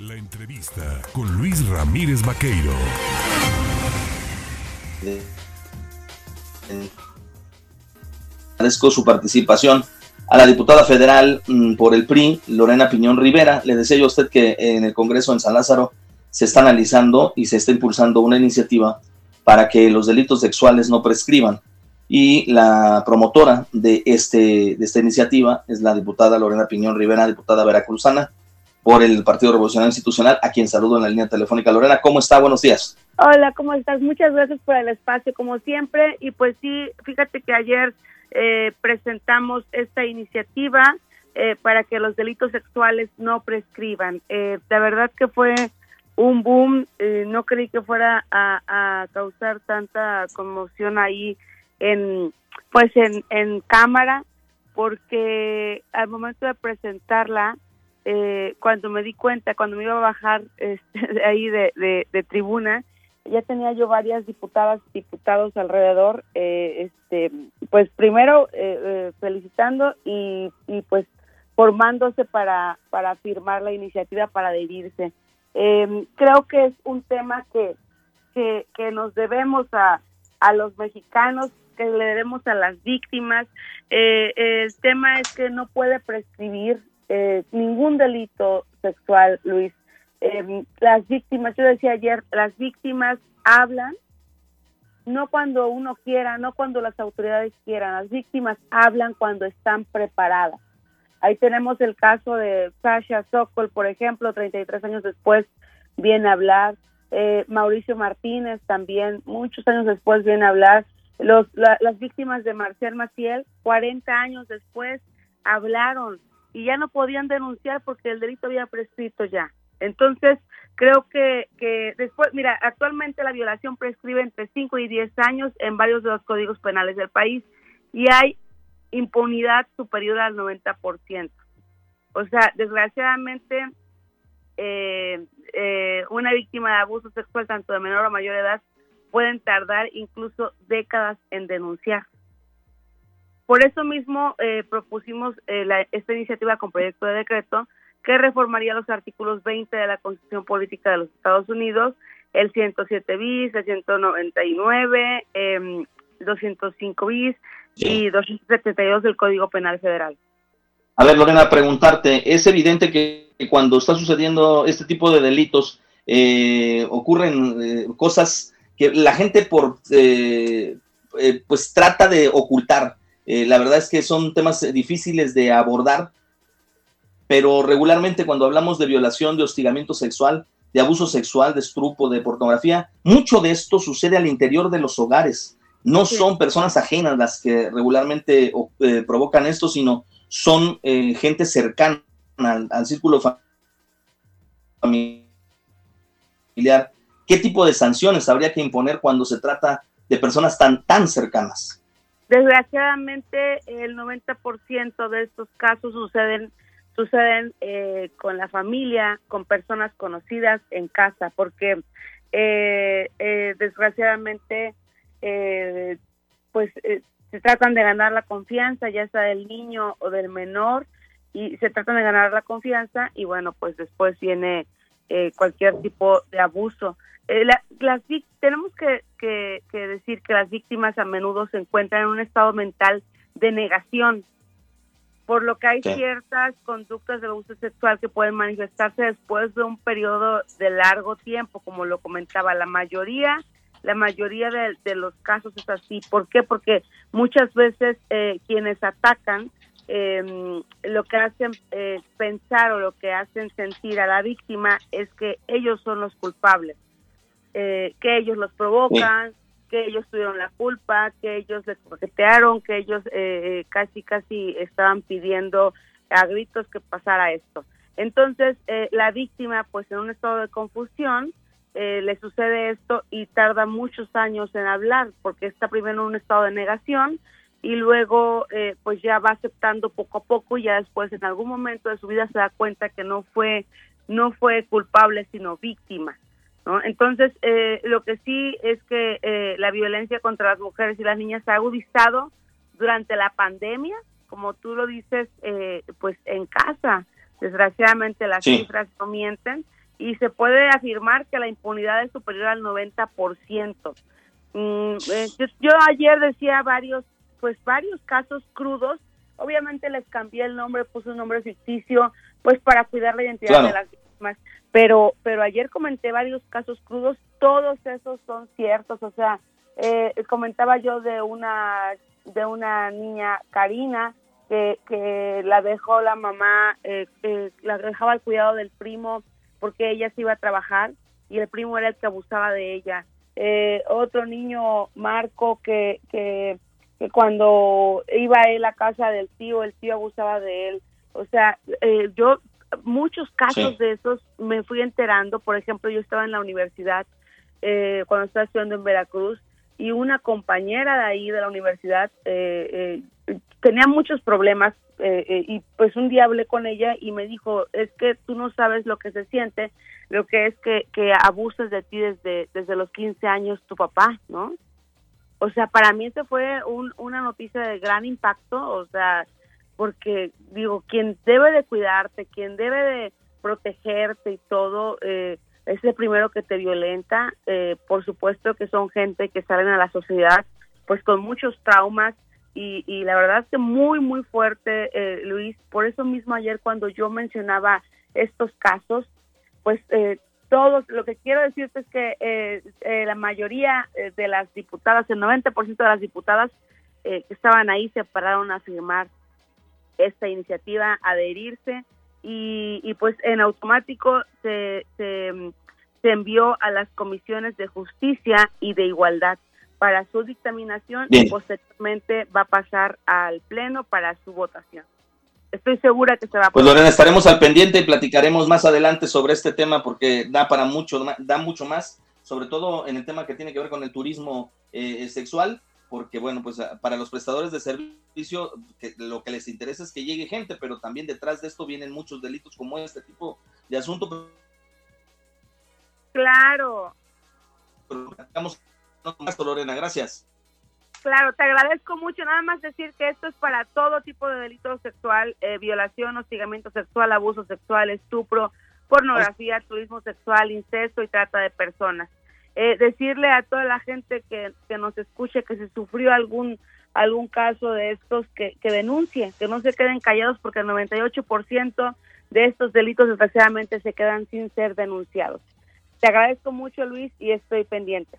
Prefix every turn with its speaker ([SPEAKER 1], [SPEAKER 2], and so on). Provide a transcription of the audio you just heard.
[SPEAKER 1] La entrevista con Luis Ramírez Vaqueiro.
[SPEAKER 2] Agradezco su participación a la diputada federal mm, por el PRI, Lorena Piñón Rivera. Le deseo a usted que en el Congreso en San Lázaro se está analizando y se está impulsando una iniciativa para que los delitos sexuales no prescriban. Y la promotora de, este, de esta iniciativa es la diputada Lorena Piñón Rivera, diputada veracruzana por el Partido Revolucionario Institucional, a quien saludo en la línea telefónica. Lorena, ¿cómo está? Buenos días.
[SPEAKER 3] Hola, ¿cómo estás? Muchas gracias por el espacio, como siempre. Y pues sí, fíjate que ayer eh, presentamos esta iniciativa eh, para que los delitos sexuales no prescriban. Eh, la verdad que fue un boom, no creí que fuera a, causar tanta conmoción ahí en pues en, en cámara, porque al momento de presentarla, eh, cuando me di cuenta, cuando me iba a bajar este, ahí de, de, tribuna, ya tenía yo varias diputadas y diputados alrededor, eh, este, pues primero eh, felicitando y, y pues formándose para, para firmar la iniciativa para adherirse. Em, creo que es un tema que, que, que nos debemos a, a los mexicanos, que le debemos a las víctimas. el tema es que no puede prescribir eh, ningún delito sexual, Luis. Eh, las víctimas, yo decía ayer, las víctimas hablan no cuando uno quiera, no cuando las autoridades quieran, las víctimas hablan cuando están preparadas. Ahí tenemos el caso de Sasha Sokol, por ejemplo, 33 años después viene a hablar. Eh, Mauricio Martínez también, muchos años después viene a hablar. Los, las víctimas de Marcel Maciel, 40 años después, hablaron y ya no podían denunciar porque el delito había prescrito ya. Entonces, creo que, que después, mira, actualmente la violación prescribe entre 5 y 10 años en varios de los códigos penales del país y hay impunidad superior al 90%. O sea, desgraciadamente, eh, eh, una víctima de abuso sexual, tanto de menor o mayor edad, pueden tardar incluso décadas en denunciar. Por eso mismo eh, propusimos eh, esta iniciativa con proyecto de decreto que reformaría los artículos 20 de la Constitución Política de los Estados Unidos, el 107 bis, el 199, eh, 205 bis y 272 del Código Penal Federal.
[SPEAKER 2] A ver, Lorena, preguntarte, es evidente que cuando está sucediendo este tipo de delitos eh, ocurren eh, cosas que la gente por pues trata de ocultar eh, la verdad es que son temas difíciles de abordar, pero regularmente cuando hablamos de violación, de hostigamiento sexual, de abuso sexual, de estrupo, de pornografía, mucho de esto sucede al interior de los hogares. No son personas ajenas las que regularmente eh, provocan esto, sino son eh, gente cercana al, al círculo familiar. ¿Qué tipo de sanciones habría que imponer cuando se trata de personas tan, tan cercanas?
[SPEAKER 3] Desgraciadamente, el 90% de estos casos suceden suceden eh, con la familia, con personas conocidas en casa, porque eh, eh, desgraciadamente, pues se tratan de ganar la confianza, ya sea del niño o del menor, y se tratan de ganar la confianza y bueno, pues después viene cualquier tipo de abuso. Eh, las tenemos que, decir que las víctimas a menudo se encuentran en un estado mental de negación, por lo que hay ciertas conductas de abuso sexual que pueden manifestarse después de un periodo de largo tiempo, como lo comentaba la mayoría. La mayoría de, los casos es así. ¿Por qué? Porque muchas veces eh, quienes atacan em, lo que hacen eh, pensar o lo que hacen sentir a la víctima es que ellos son los culpables eh, que ellos los provocan, que ellos tuvieron la culpa, que ellos les coquetearon, que ellos eh, casi casi estaban pidiendo a gritos que pasara esto. Entonces, eh, la víctima, pues en un estado de confusión, le sucede esto y tarda muchos años en hablar, porque está primero en un estado de negación y luego pues ya va aceptando poco a poco y ya después en algún momento de su vida se da cuenta que no fue no fue culpable sino víctima entonces, eh, lo que sí es que eh, la violencia contra las mujeres y las niñas se ha agudizado durante la pandemia, como tú lo dices, eh, pues en casa. Desgraciadamente las cifras no mienten y se puede afirmar que la impunidad es superior al 90%. Mm, eh, yo, ayer decía varios, pues varios casos crudos, obviamente les cambié el nombre, puse un nombre ficticio, pues para cuidar la identidad de las víctimas, pero, pero ayer comenté varios casos crudos, todos esos son ciertos, o sea, eh, comentaba yo de una, de una niña, Karina, que, que la dejó la mamá, eh, la dejaba al cuidado del primo, porque ella se iba a trabajar y el primo era el que abusaba de ella. Eh, otro niño, Marco, que, que, cuando iba él a casa del tío, el tío abusaba de él. O sea, eh, yo muchos casos de esos me fui enterando. Por ejemplo, yo estaba en la universidad eh, cuando estaba estudiando en Veracruz y una compañera de ahí de la universidad tenía muchos problemas eh, eh, y pues un día hablé con ella y me dijo, es que tú no sabes lo que se siente, lo que es que, que abuses de ti desde, desde los 15 años tu papá, ¿no? O sea, para mí eso fue un, una noticia de gran impacto, o sea, porque digo, quien debe de cuidarte, quien debe de protegerte y todo, eh, es el primero que te violenta. por supuesto que son gente que salen a la sociedad pues con muchos traumas, y, la verdad es que muy, muy fuerte, eh, Luis. Por eso mismo ayer cuando yo mencionaba estos casos, pues eh, todos, lo que quiero decirte es que eh, la mayoría de las diputadas, el 90% de las diputadas que estaban ahí se pararon a firmar esta iniciativa, adherirse y, y pues en automático se, se, se envió a las comisiones de justicia y de igualdad. Para su dictaminación y posteriormente va a pasar al Pleno para su votación. Estoy segura que se va a...
[SPEAKER 2] Pues Lorena, estaremos al pendiente y platicaremos más adelante sobre este tema porque da para mucho, da mucho más, sobre todo en el tema que tiene que ver con el turismo eh, sexual, porque bueno, pues para los prestadores de servicio que lo que les interesa es que llegue gente, pero también detrás de esto vienen muchos delitos como este tipo de asunto.
[SPEAKER 3] Claro.
[SPEAKER 2] Lorena, gracias.
[SPEAKER 3] Claro, te agradezco mucho. Nada más decir que esto es para todo tipo de delito sexual, eh, violación, hostigamiento sexual, abuso sexual, estupro, pornografía, turismo sexual, incesto y trata de personas. Eh, decirle a toda la gente que, que nos escuche que se sufrió algún algún caso de estos que, que denuncie, que no se queden callados porque el 98% de estos delitos desgraciadamente se quedan sin ser denunciados. Te agradezco mucho Luis y estoy pendiente.